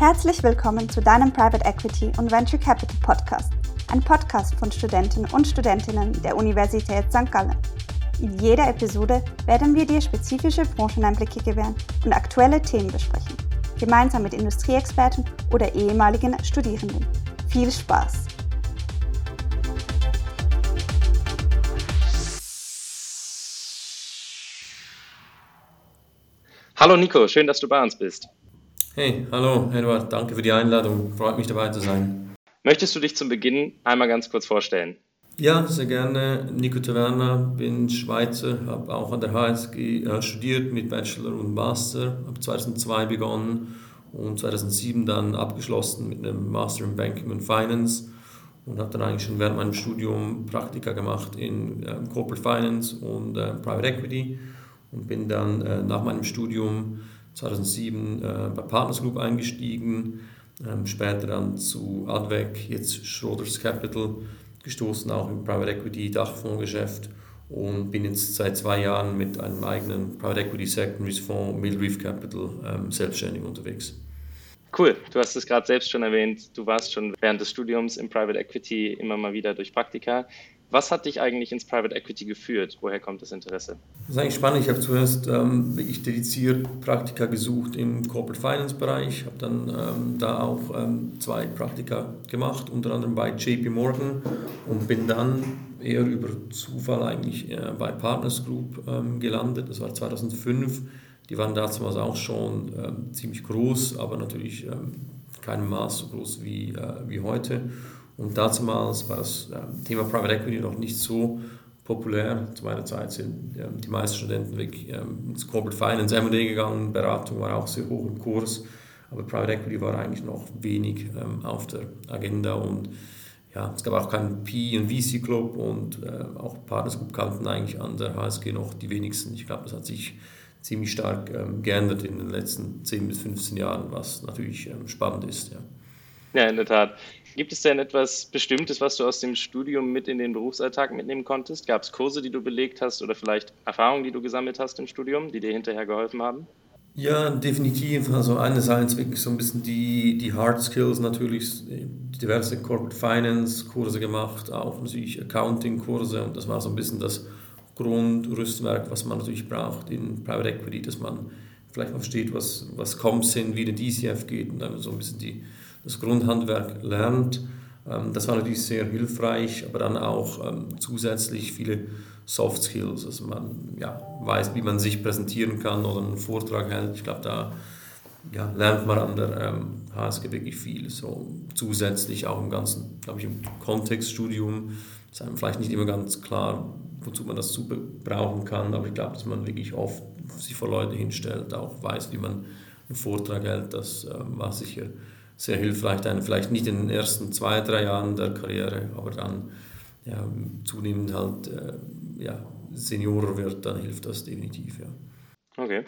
Herzlich willkommen zu deinem Private Equity und Venture Capital Podcast, ein Podcast von Studenten und Studentinnen der Universität St. Gallen. In jeder Episode werden wir dir spezifische Brancheneinblicke gewähren und aktuelle Themen besprechen, gemeinsam mit Industrieexperten oder ehemaligen Studierenden. Viel Spaß! Hallo Nico, schön, dass du bei uns bist. Hey, hallo Eduard, danke für die Einladung. Freut mich dabei zu sein. Möchtest du dich zum Beginn einmal ganz kurz vorstellen? Ja, sehr gerne. Nico Taverna, bin Schweizer, habe auch an der HSG äh, studiert mit Bachelor und Master, habe 2002 begonnen und 2007 dann abgeschlossen mit einem Master in Banking und Finance und habe dann eigentlich schon während meinem Studium Praktika gemacht in äh, Corporate Finance und äh, Private Equity und bin dann äh, nach meinem Studium 2007 äh, bei Partners Group eingestiegen, ähm, später dann zu Advec, jetzt Schroders Capital gestoßen, auch im Private Equity Dachfondsgeschäft und bin jetzt seit zwei Jahren mit einem eigenen Private Equity Secondaries Fonds, Mill Reef Capital, ähm, selbstständig unterwegs. Cool, du hast es gerade selbst schon erwähnt, du warst schon während des Studiums im Private Equity immer mal wieder durch Praktika. Was hat dich eigentlich ins Private Equity geführt? Woher kommt das Interesse? Das ist eigentlich spannend. Ich habe zuerst ähm, dediziert Praktika gesucht im Corporate Finance Bereich, habe dann ähm, da auch ähm, zwei Praktika gemacht, unter anderem bei JP Morgan und bin dann eher über Zufall eigentlich äh, bei Partners Group ähm, gelandet. Das war 2005. Die waren damals auch schon ähm, ziemlich groß, aber natürlich ähm, keinem Maß so groß wie, äh, wie heute. Und damals war das ähm, Thema Private Equity noch nicht so populär. Zu meiner Zeit sind die meisten Studenten wirklich ähm, ins Corporate Finance M&A gegangen, Beratung war auch sehr hoch im Kurs, aber Private Equity war eigentlich noch wenig ähm, auf der Agenda und ja, es gab auch keinen P- und VC-Club und äh, auch Partners Group kannten eigentlich an der HSG noch die wenigsten. Ich glaube, das hat sich ziemlich stark ähm, geändert in den letzten 10 bis 15 Jahren, was natürlich ähm, spannend ist. Ja. Ja, in der Tat. Gibt es denn etwas Bestimmtes, was du aus dem Studium mit in den Berufsalltag mitnehmen konntest? Gab es Kurse, die du belegt hast oder vielleicht Erfahrungen, die du gesammelt hast im Studium, die dir hinterher geholfen haben? Ja, definitiv. Also einerseits wirklich so ein bisschen die, die Hard Skills natürlich, diverse Corporate Finance Kurse gemacht, auch natürlich Accounting Kurse und das war so ein bisschen das Grundrüstwerk, was man natürlich braucht in Private Equity, dass man vielleicht mal versteht, was, was Comps sind, wie der DCF geht und dann so ein bisschen die das Grundhandwerk lernt. Ähm, das war natürlich sehr hilfreich, aber dann auch ähm, zusätzlich viele Soft Skills, also man ja, weiß, wie man sich präsentieren kann oder einen Vortrag hält. Ich glaube, da ja, lernt man an der ähm, HSG wirklich viel. So zusätzlich auch im ganzen, glaube ich, im Kontextstudium ist einem vielleicht nicht immer ganz klar, wozu man das super brauchen kann, aber ich glaube, dass man wirklich oft sich vor Leute hinstellt, auch weiß, wie man einen Vortrag hält. Das war sicher sehr hilfreich, dann vielleicht nicht in den ersten zwei, drei Jahren der Karriere, aber dann ja, zunehmend halt äh, ja, Seniorer wird, dann hilft das definitiv. Ja. Okay.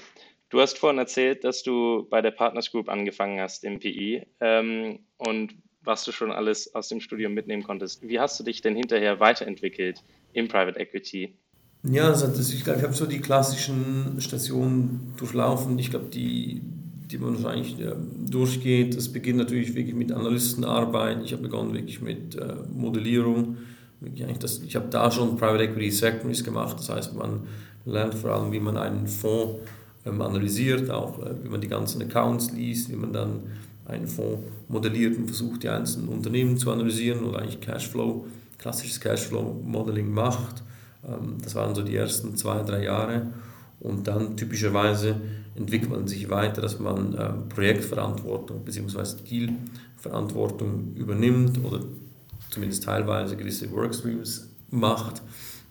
Du hast vorhin erzählt, dass du bei der Partners Group angefangen hast im PI ähm, und was du schon alles aus dem Studium mitnehmen konntest. Wie hast du dich denn hinterher weiterentwickelt im Private Equity? Ja, also das, ich glaube, ich habe so die klassischen Stationen durchlaufen. Ich glaube, die die man wahrscheinlich ja, durchgeht. Das beginnt natürlich wirklich mit Analystenarbeit. Ich habe begonnen wirklich mit äh, Modellierung. Ich habe da schon Private Equity Secondaries gemacht. Das heißt, man lernt vor allem, wie man einen Fonds ähm, analysiert, auch äh, wie man die ganzen Accounts liest, wie man dann einen Fonds modelliert und versucht, die einzelnen Unternehmen zu analysieren oder eigentlich Cashflow, klassisches Cashflow-Modeling macht. Ähm, das waren so die ersten zwei, drei Jahre. Und dann typischerweise entwickelt man sich weiter, dass man äh, Projektverantwortung bzw. Dealverantwortung übernimmt oder zumindest teilweise gewisse Workstreams macht.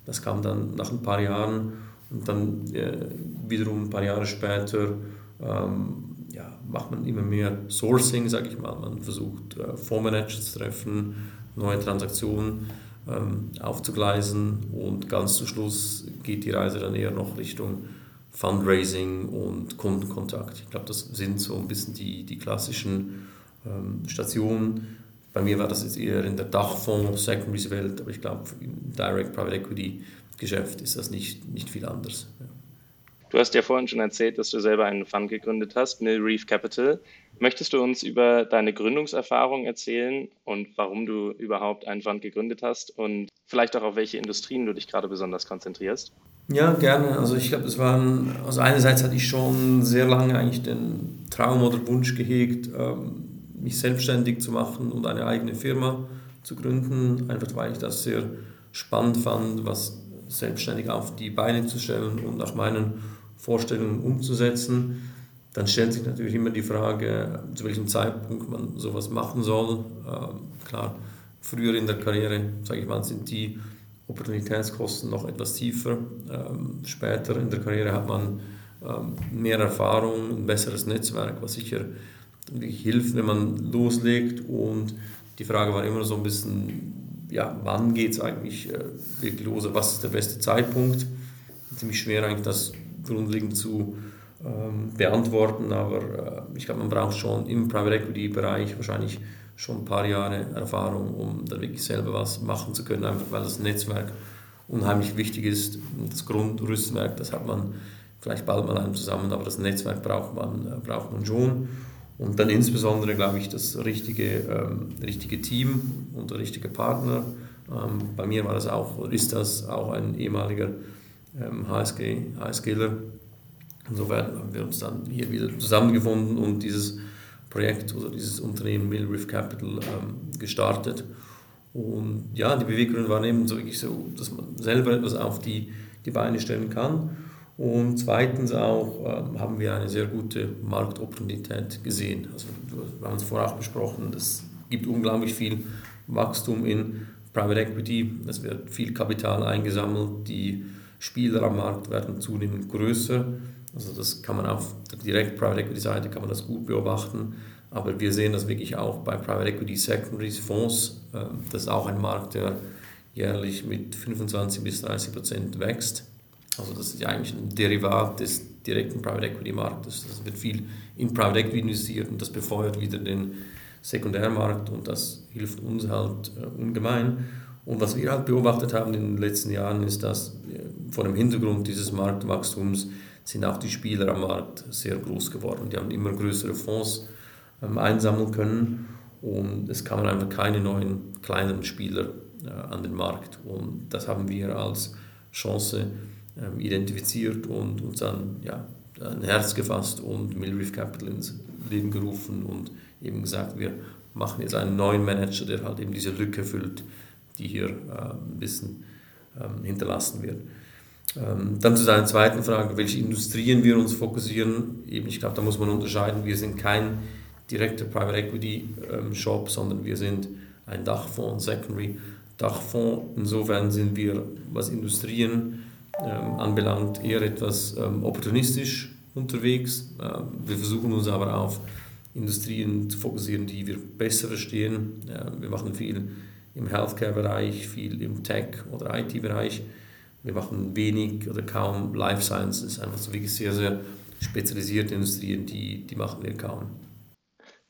Das kam dann nach ein paar Jahren und dann äh, wiederum ein paar Jahre später ähm, ja, macht man immer mehr Sourcing, sage ich mal. Man versucht äh, Fondsmanager zu treffen, neue Transaktionen ähm, aufzugleisen und ganz zum Schluss geht die Reise dann eher noch Richtung Fundraising und Kundenkontakt. Ich glaube, das sind so ein bisschen die, die klassischen ähm, Stationen. Bei mir war das jetzt eher in der Dachfonds, Secondaries-Welt, aber ich glaube, im Direct Private Equity Geschäft ist das nicht, nicht viel anders. Ja. Du hast ja vorhin schon erzählt, dass du selber einen Fund gegründet hast, Mill Reef Capital. Möchtest du uns über deine Gründungserfahrung erzählen und warum du überhaupt einen Fund gegründet hast und vielleicht auch auf welche Industrien du dich gerade besonders konzentrierst? Ja, gerne. Also ich glaube, das waren, also einerseits hatte ich schon sehr lange eigentlich den Traum oder Wunsch gehegt, ähm, mich selbstständig zu machen und eine eigene Firma zu gründen, einfach weil ich das sehr spannend fand, was selbstständig auf die Beine zu stellen und nach meinen Vorstellungen umzusetzen. Dann stellt sich natürlich immer die Frage, zu welchem Zeitpunkt man sowas machen soll. Ähm, klar, früher in der Karriere, sage ich mal, sind die Opportunitätskosten noch etwas tiefer. Ähm, später in der Karriere hat man ähm, mehr Erfahrung, ein besseres Netzwerk, was sicher hilft, wenn man loslegt. Und die Frage war immer so ein bisschen, ja, wann geht es eigentlich äh, wirklich los? Was ist der beste Zeitpunkt? Ziemlich schwer eigentlich das grundlegend zu ähm, beantworten, aber äh, ich glaube, man braucht schon im Private Equity Bereich wahrscheinlich schon ein paar Jahre Erfahrung, um da wirklich selber was machen zu können, einfach weil das Netzwerk unheimlich wichtig ist. Das Grundrüstwerk, das hat man vielleicht bald mal einem zusammen, aber das Netzwerk braucht man, äh, braucht man schon. Und dann insbesondere, glaube ich, das richtige, ähm, richtige Team und der richtige Partner. Ähm, bei mir war das auch, ist das auch ein ehemaliger ähm, HSG, HSGler. Insofern haben wir uns dann hier wieder zusammengefunden und dieses Projekt oder dieses Unternehmen Mill Reef Capital ähm, gestartet. Und ja, die Beweggründe waren eben so wirklich so, dass man selber etwas auf die, die Beine stellen kann und zweitens auch äh, haben wir eine sehr gute Marktopportunität gesehen. Also wir haben es vorher auch besprochen, es gibt unglaublich viel Wachstum in Private Equity, es wird viel Kapital eingesammelt, die Spieler am Markt werden zunehmend größer. Also das kann man auf der direkt Private Equity Seite kann man das gut beobachten, aber wir sehen das wirklich auch bei Private Equity Secondaries Fonds. Äh, das ist auch ein Markt, der jährlich mit 25 bis 30 Prozent wächst. Also das ist ja eigentlich ein Derivat des direkten Private Equity Marktes. Das wird viel in Private Equity investiert und das befeuert wieder den Sekundärmarkt und das hilft uns halt äh, ungemein. Und was wir halt beobachtet haben in den letzten Jahren ist, dass äh, vor dem Hintergrund dieses Marktwachstums sind auch die Spieler am Markt sehr groß geworden. Die haben immer größere Fonds ähm, einsammeln können und es kamen einfach keine neuen kleinen Spieler äh, an den Markt. Und das haben wir als Chance ähm, identifiziert und uns dann ja, ein Herz gefasst und Millreef Capital ins Leben gerufen und eben gesagt, wir machen jetzt einen neuen Manager, der halt eben diese Lücke füllt, die hier äh, ein bisschen ähm, hinterlassen wird. Ähm, dann zu deiner zweiten Frage, welche Industrien wir uns fokussieren. Eben, ich glaube, da muss man unterscheiden. Wir sind kein direkter Private Equity ähm, Shop, sondern wir sind ein Dachfonds, Secondary Dachfonds. Insofern sind wir, was Industrien ähm, anbelangt, eher etwas ähm, opportunistisch unterwegs. Ähm, wir versuchen uns aber auf Industrien zu fokussieren, die wir besser verstehen. wir machen viel im Healthcare-Bereich, viel im Tech- oder IT-Bereich. Wir machen wenig oder kaum Life Sciences, einfach so wirklich sehr, sehr spezialisierte Industrien, die, die machen wir kaum.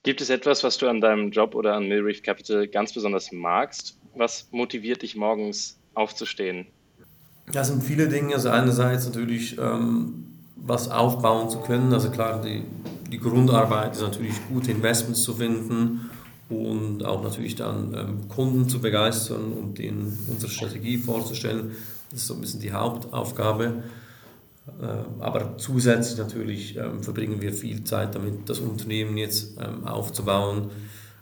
Gibt es etwas, was du an deinem Job oder an Millreef Capital ganz besonders magst? Was motiviert dich morgens aufzustehen? Das sind viele Dinge. Also einerseits natürlich ähm, was aufbauen zu können. Also klar, die, die Grundarbeit ist natürlich gute Investments zu finden und auch natürlich dann ähm, Kunden zu begeistern und ihnen unsere Strategie vorzustellen. Das ist so ein bisschen die Hauptaufgabe. Äh, aber zusätzlich natürlich ähm, verbringen wir viel Zeit damit, das Unternehmen jetzt ähm, aufzubauen.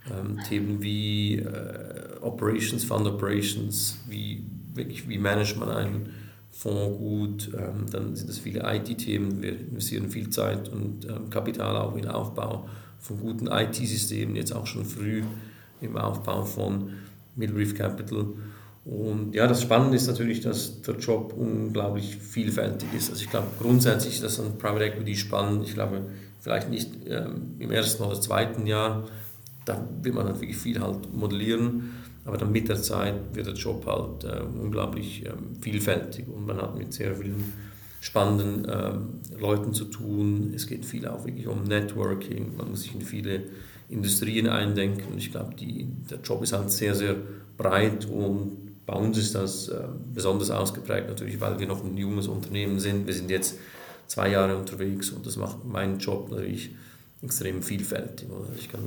Ähm, Themen wie äh, Operations, Fund Operations, wie, wirklich, wie managt man einen Fonds gut, ähm, dann sind es viele IT-Themen, wir investieren viel Zeit und ähm, Kapital auch in den Aufbau von guten IT-Systemen, jetzt auch schon früh im Aufbau von Millreef Capital. Und ja, das Spannende ist natürlich, dass der Job unglaublich vielfältig ist. Also ich glaube, grundsätzlich ist das an Private Equity spannend. Ich glaube, vielleicht nicht ähm, im ersten oder zweiten Jahr, da wird man halt wirklich viel halt modellieren. Aber dann mit der Zeit wird der Job halt äh, unglaublich ähm, vielfältig und man hat mit sehr vielen spannenden ähm, Leuten zu tun. Es geht viel auch wirklich um Networking, man muss sich in viele Industrien eindenken. Ich glaube, der Job ist halt sehr, sehr breit und bei uns ist das äh, besonders ausgeprägt natürlich, weil wir noch ein junges Unternehmen sind. Wir sind jetzt zwei Jahre unterwegs und das macht meinen Job natürlich extrem vielfältig. Ich kann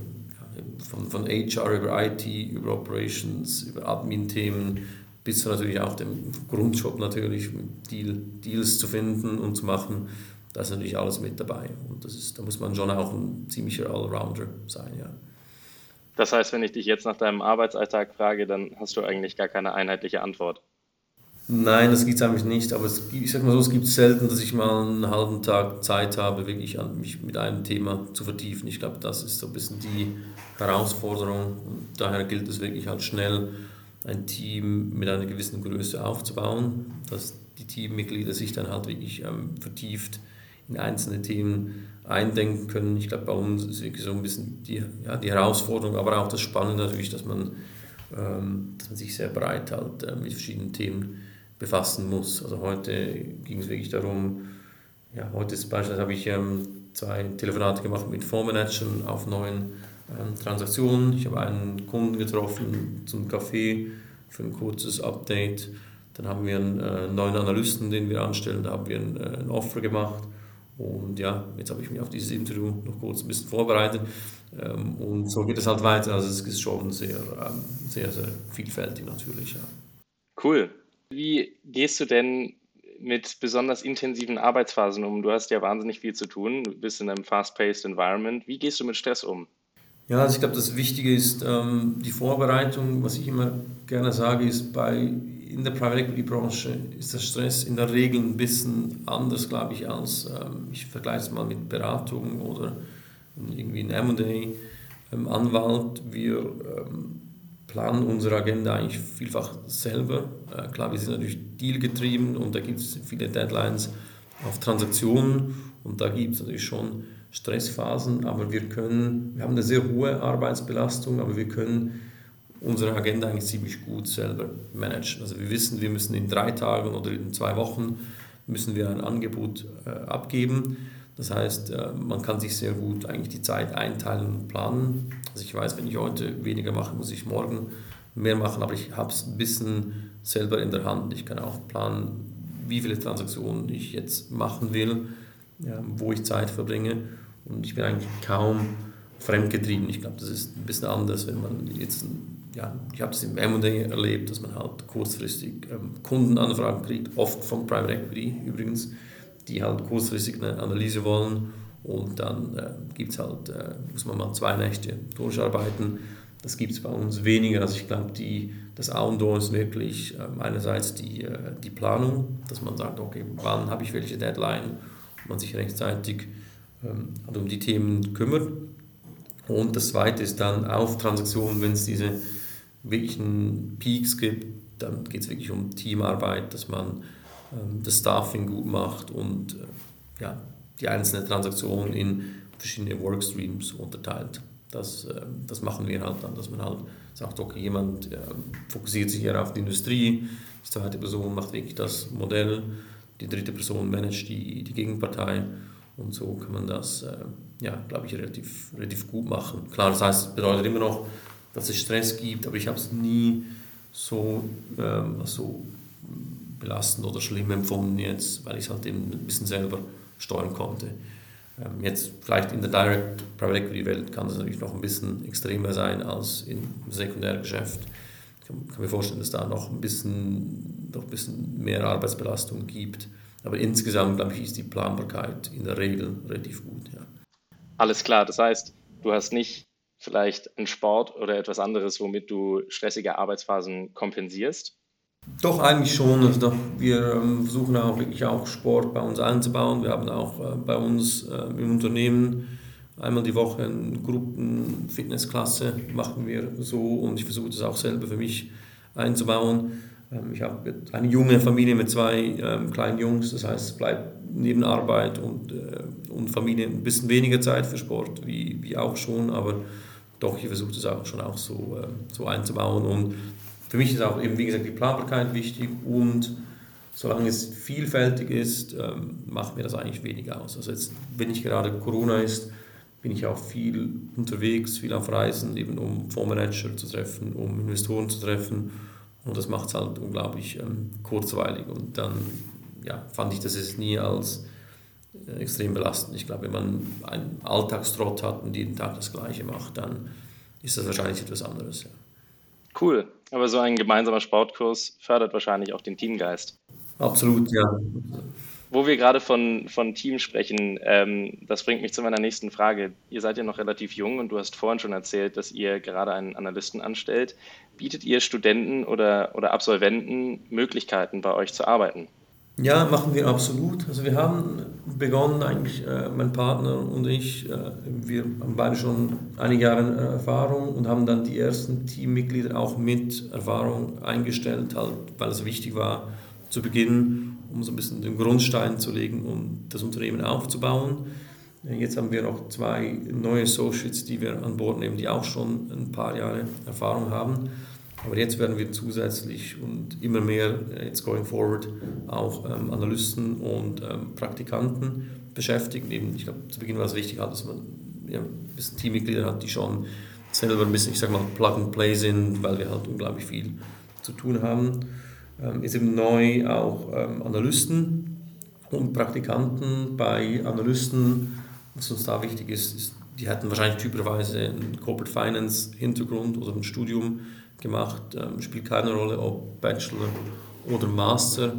von, von HR über IT, über Operations, über Admin-Themen bis zu natürlich auch dem Grundjob natürlich, Deal, Deals zu finden und zu machen. Da ist natürlich alles mit dabei. Und das ist, da muss man schon auch ein ziemlicher Allrounder sein, ja. Das heißt, wenn ich dich jetzt nach deinem Arbeitsalltag frage, dann hast du eigentlich gar keine einheitliche Antwort. Nein, das gibt es eigentlich nicht, aber es, ich sage mal so, es gibt selten, dass ich mal einen halben Tag Zeit habe, wirklich an mich mit einem Thema zu vertiefen. Ich glaube, das ist so ein bisschen die Herausforderung und daher gilt es wirklich halt schnell, ein Team mit einer gewissen Größe aufzubauen, dass die Teammitglieder sich dann halt wirklich ähm, vertieft einzelne Themen eindenken können. Ich glaube, bei uns ist wirklich so ein bisschen die, ja, die Herausforderung, aber auch das Spannende natürlich, dass man, ähm, dass man sich sehr breit halt äh, mit verschiedenen Themen befassen muss. Also heute ging es wirklich darum, ja, heute ist beispielsweise habe ich ähm, zwei Telefonate gemacht mit Fondsmanagern auf neuen ähm, Transaktionen. Ich habe einen Kunden getroffen zum Kaffee für ein kurzes Update. Dann haben wir einen äh, neuen Analysten, den wir anstellen, da haben wir ein, äh, ein Offer gemacht. Und ja, jetzt habe ich mich auf dieses Interview noch kurz ein bisschen vorbereitet. Ähm, und so geht es halt weiter. Also es ist schon sehr, ähm, sehr, sehr vielfältig natürlich. Ja. Cool. Wie gehst du denn mit besonders intensiven Arbeitsphasen um? Du hast ja wahnsinnig viel zu tun, du bist in einem fast-paced Environment. Wie gehst du mit Stress um? Ja, also ich glaube, das Wichtige ist ähm, die Vorbereitung. Was ich immer gerne sage, ist, bei, in der Private Equity Branche ist der Stress in der Regel ein bisschen anders, glaube ich, als ähm, ich vergleiche es mal mit Beratung oder irgendwie ein M&A ähm, Anwalt. Wir ähm, planen unsere Agenda eigentlich vielfach selber. Äh, klar, wir sind natürlich dealgetrieben und da gibt es viele Deadlines auf Transaktionen und da gibt es natürlich schon Stressphasen, aber wir können, wir haben eine sehr hohe Arbeitsbelastung, aber wir können unsere Agenda eigentlich ziemlich gut selber managen. Also wir wissen, wir müssen in drei Tagen oder in zwei Wochen müssen wir ein Angebot äh, abgeben. Das heißt, äh, man kann sich sehr gut eigentlich die Zeit einteilen und planen. Also ich weiß, wenn ich heute weniger mache, muss ich morgen mehr machen, aber ich habe es ein bisschen selber in der Hand. Ich kann auch planen, wie viele Transaktionen ich jetzt machen will, wo ich Zeit verbringe. Und ich bin eigentlich kaum fremdgetrieben. Ich glaube, das ist ein bisschen anders, wenn man jetzt, ja, ich habe das im M&A erlebt, dass man halt kurzfristig ähm, Kundenanfragen kriegt, oft von Private Equity übrigens, die halt kurzfristig eine Analyse wollen und dann äh, gibt's halt, äh, muss man mal zwei Nächte durcharbeiten. Das gibt es bei uns weniger. Also ich glaube, das A und O ist wirklich äh, einerseits die, äh, die Planung, dass man sagt, okay, wann habe ich welche Deadline und man sich rechtzeitig ähm, um die Themen kümmert. Und das Zweite ist dann auf Transaktionen, wenn es diese wirklichen Peaks gibt, dann geht es wirklich um Teamarbeit, dass man ähm, das Staffing gut macht und äh, ja, die einzelnen Transaktionen in verschiedene Workstreams unterteilt. Das, ähm, das machen wir halt dann, dass man halt sagt, okay, jemand fokussiert sich hier auf die Industrie, die zweite Person macht wirklich das Modell, die dritte Person managt die, die Gegenpartei und so kann man das, äh, ja, glaube ich, relativ, relativ gut machen. Klar, das heißt, bedeutet immer noch, dass es Stress gibt, aber ich habe es nie so, ähm, so belastend oder schlimm empfunden jetzt, weil ich es halt eben ein bisschen selber steuern konnte. Ähm, jetzt vielleicht in der Direct Private Equity Welt kann das natürlich noch ein bisschen extremer sein als im Sekundärgeschäft. Ich kann, kann mir vorstellen, dass da noch ein bisschen, noch ein bisschen mehr Arbeitsbelastung gibt. Aber insgesamt, glaube ich, ist die Planbarkeit in der Regel relativ gut. Ja. Alles klar, das heißt, du hast nicht vielleicht einen Sport oder etwas anderes, womit du stressige Arbeitsphasen kompensierst? Doch, eigentlich schon. Also wir ähm, versuchen auch wirklich auch Sport bei uns einzubauen. Wir haben auch äh, bei uns äh, im Unternehmen einmal die Woche eine Gruppenfitnessklasse machen wir so und ich versuche das auch selber für mich einzubauen. Ähm, ich habe eine junge Familie mit zwei ähm, kleinen Jungs, das heißt, es bleibt neben Arbeit und, äh, und Familie ein bisschen weniger Zeit für Sport, wie, wie auch schon, aber doch, ich versuche das auch schon auch so, äh, so einzubauen. Und für mich ist auch eben, wie gesagt, die Planbarkeit wichtig und solange es vielfältig ist, ähm, macht mir das eigentlich wenig aus. Also jetzt, wenn nicht gerade Corona ist, bin ich auch viel unterwegs, viel auf Reisen, eben um Fondsmanager zu treffen, um Investoren zu treffen und das macht es halt unglaublich ähm, kurzweilig. Und dann ja, fand ich, dass es nie als extrem belastend. Ich glaube, wenn man einen Alltagstrott hat und jeden Tag das Gleiche macht, dann ist das wahrscheinlich etwas anderes. Ja. Cool, aber so ein gemeinsamer Sportkurs fördert wahrscheinlich auch den Teamgeist. Absolut, ja. Wo wir gerade von, von Team sprechen, ähm, das bringt mich zu meiner nächsten Frage. Ihr seid ja noch relativ jung und du hast vorhin schon erzählt, dass ihr gerade einen Analysten anstellt. Bietet ihr Studenten oder, oder Absolventen Möglichkeiten, bei euch zu arbeiten? Ja, machen wir absolut. Also wir haben begonnen, eigentlich äh, mein Partner und ich, äh, wir haben beide schon einige Jahre äh, Erfahrung und haben dann die ersten Teammitglieder auch mit Erfahrung eingestellt, halt, weil es wichtig war zu Beginn um so ein bisschen den Grundstein zu legen, um das Unternehmen aufzubauen. Jetzt haben wir noch zwei neue Associates, die wir an Bord nehmen, die auch schon ein paar Jahre Erfahrung haben. Aber jetzt werden wir zusätzlich und immer mehr, äh, jetzt going forward, auch ähm, Analysten und ähm, Praktikanten beschäftigen. Eben, ich glaube, zu Beginn war es wichtig, dass man ja, ein bisschen Teammitglieder hat, die schon selber ein bisschen, ich sage mal, Plug and Play sind, weil wir halt unglaublich viel zu tun haben ähm, ist eben neu auch ähm, Analysten und Praktikanten. Bei Analysten, was uns da wichtig ist, ist die hatten wahrscheinlich typischerweise einen Corporate Finance Hintergrund oder ein Studium gemacht, ähm, spielt keine Rolle, ob Bachelor oder Master.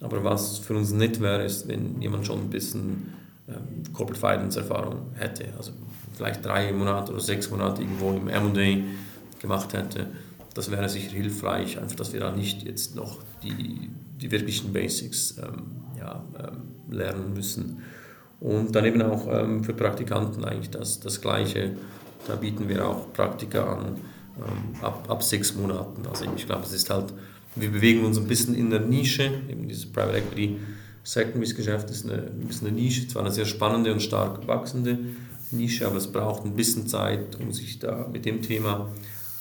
Aber was für uns nett wäre, ist, wenn jemand schon ein bisschen ähm, Corporate Finance Erfahrung hätte. Also vielleicht drei Monate oder sechs Monate irgendwo im M&A gemacht hätte das wäre sicher hilfreich, einfach, dass wir da nicht jetzt noch die, die wirklichen Basics ähm, ja, ähm, lernen müssen. Und dann eben auch ähm, für Praktikanten eigentlich das, das Gleiche. Da bieten wir auch Praktika an ähm, ab, ab sechs Monaten. Also ich glaube, es ist halt, wir bewegen uns ein bisschen in der Nische, eben dieses Private Equity Secondaries Geschäft ist eine, ein bisschen eine Nische, zwar eine sehr spannende und stark wachsende Nische, aber es braucht ein bisschen Zeit, um sich da mit dem Thema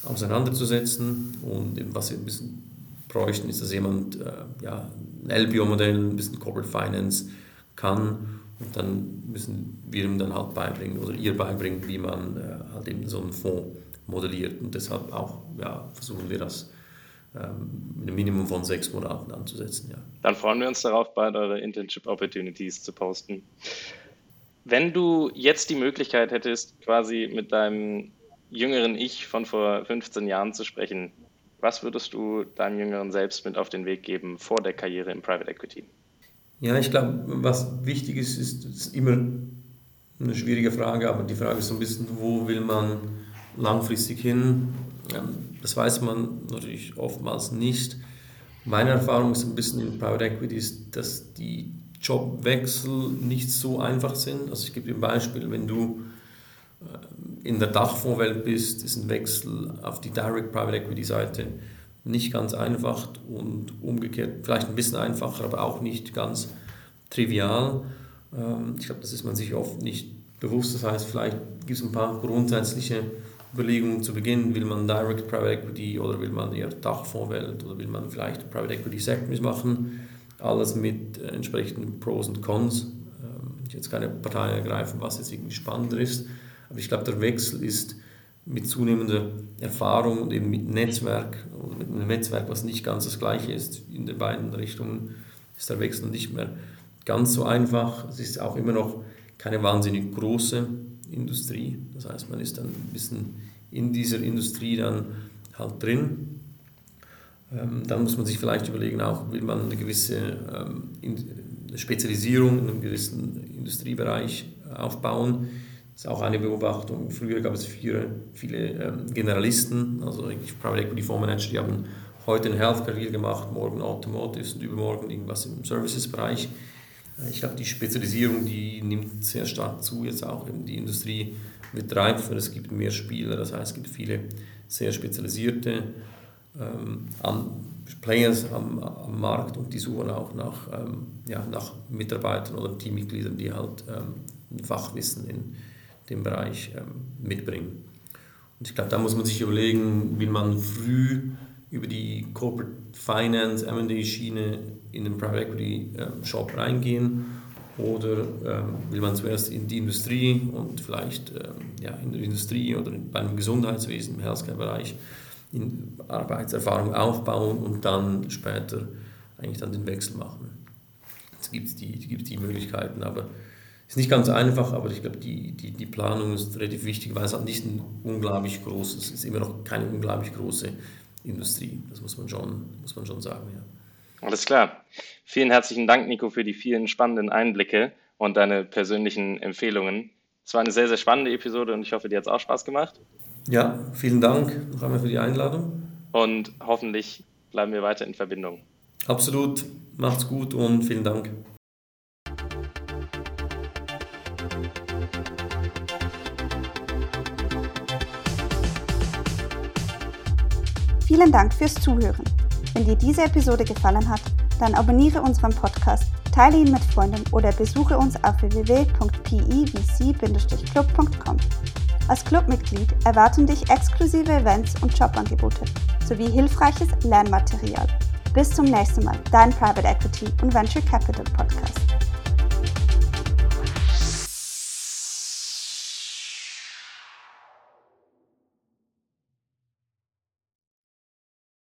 auseinanderzusetzen. Und was wir ein bisschen bräuchten, ist, dass jemand äh, ja, ein LBO-Modell, ein bisschen Corporate Finance kann. Dann müssen wir ihm dann halt beibringen oder ihr beibringen, wie man äh, halt eben so einen Fonds modelliert. Und deshalb auch ja, versuchen wir das ähm, einem Minimum von sechs Monaten anzusetzen. Ja. Dann freuen wir uns darauf, bald eure Internship Opportunities zu posten. Wenn du jetzt die Möglichkeit hättest, quasi mit deinem jüngeren Ich von vor 15 Jahren zu sprechen, was würdest du deinem jüngeren Selbst mit auf den Weg geben vor der Karriere im Private Equity? Ja, ich glaube, was wichtig ist, ist, ist immer eine schwierige Frage, aber die Frage ist so ein bisschen, wo will man langfristig hin? Das weiß man natürlich oftmals nicht. Meine Erfahrung ist ein bisschen in Private Equity, ist, dass die Jobwechsel nicht so einfach sind. Also ich gebe dir ein Beispiel, wenn du in der Dachfondswelt bist, ist ein Wechsel auf die Direct Private Equity Seite nicht ganz einfach und umgekehrt vielleicht ein bisschen einfacher, aber auch nicht ganz trivial. Ähm, ich glaube, das ist man sich oft nicht bewusst. Das heißt, vielleicht gibt es ein paar grundsätzliche Überlegungen zu Beginn. Will man Direct Private Equity oder will man eher Dachfondswelt oder will man vielleicht Private Equity Secondaries machen? Alles mit entsprechenden Pros und Cons. Ähm, ich jetzt keine Partei ergreifen, was jetzt irgendwie spannender ist. Aber ich glaube, der Wechsel ist mit zunehmender Erfahrung und eben mit Netzwerk mit einem Netzwerk, was nicht ganz das gleiche ist in den beiden Richtungen, ist der Wechsel nicht mehr ganz so einfach. Es ist auch immer noch keine wahnsinnig große Industrie. Das heißt, man ist dann ein bisschen in dieser Industrie dann halt drin. Ähm, dann muss man sich vielleicht überlegen, auch will man eine gewisse ähm, Spezialisierung in einem gewissen Industriebereich aufbauen das ist auch eine Beobachtung. Früher gab es viele, viele ähm, Generalisten, also Private Equity Fondsmanager, die haben heute eine Healthcare gemacht, morgen Automotive und übermorgen irgendwas im Services-Bereich. Äh, ich glaube, die Spezialisierung, die nimmt sehr stark zu, jetzt auch eben die Industrie wird reifer, es gibt mehr Spieler, das heißt, es gibt viele sehr spezialisierte ähm, Players am, am, Markt und die suchen auch nach, ähm, ja, nach Mitarbeitern oder Teammitgliedern, die halt ähm, Fachwissen in, dem Bereich ähm, mitbringen. Und ich glaube, da muss man sich überlegen, will man früh über die Corporate Finance, M&A-Schiene in den Private Equity ähm, Shop reingehen oder ähm, will man zuerst in die Industrie und vielleicht ja, in der Industrie oder beim Gesundheitswesen, im Healthcare-Bereich Arbeitserfahrung aufbauen und dann später eigentlich dann den Wechsel machen. Es gibt die, die Möglichkeiten, aber ist nicht ganz einfach, aber ich glaube, die, die, die Planung ist relativ wichtig, weil es halt nicht ein unglaublich großes, es ist immer noch keine unglaublich große Industrie. Das muss man schon, muss man schon sagen, ja. Alles klar. Vielen herzlichen Dank, Nico, für die vielen spannenden Einblicke und deine persönlichen Empfehlungen. Es war eine sehr, sehr spannende Episode und ich hoffe, dir hat es auch Spaß gemacht. Ja, vielen Dank noch einmal für die Einladung. Und hoffentlich bleiben wir weiter in Verbindung. Absolut. Macht's gut und vielen Dank. Vielen Dank fürs Zuhören. Wenn dir diese Episode gefallen hat, dann abonniere unseren Podcast, teile ihn mit Freunden oder besuche uns auf www.pivc-club.com. Als Clubmitglied erwarten dich exklusive Events und Jobangebote sowie hilfreiches Lernmaterial. Bis zum nächsten Mal, dein Private Equity und Venture Capital Podcast.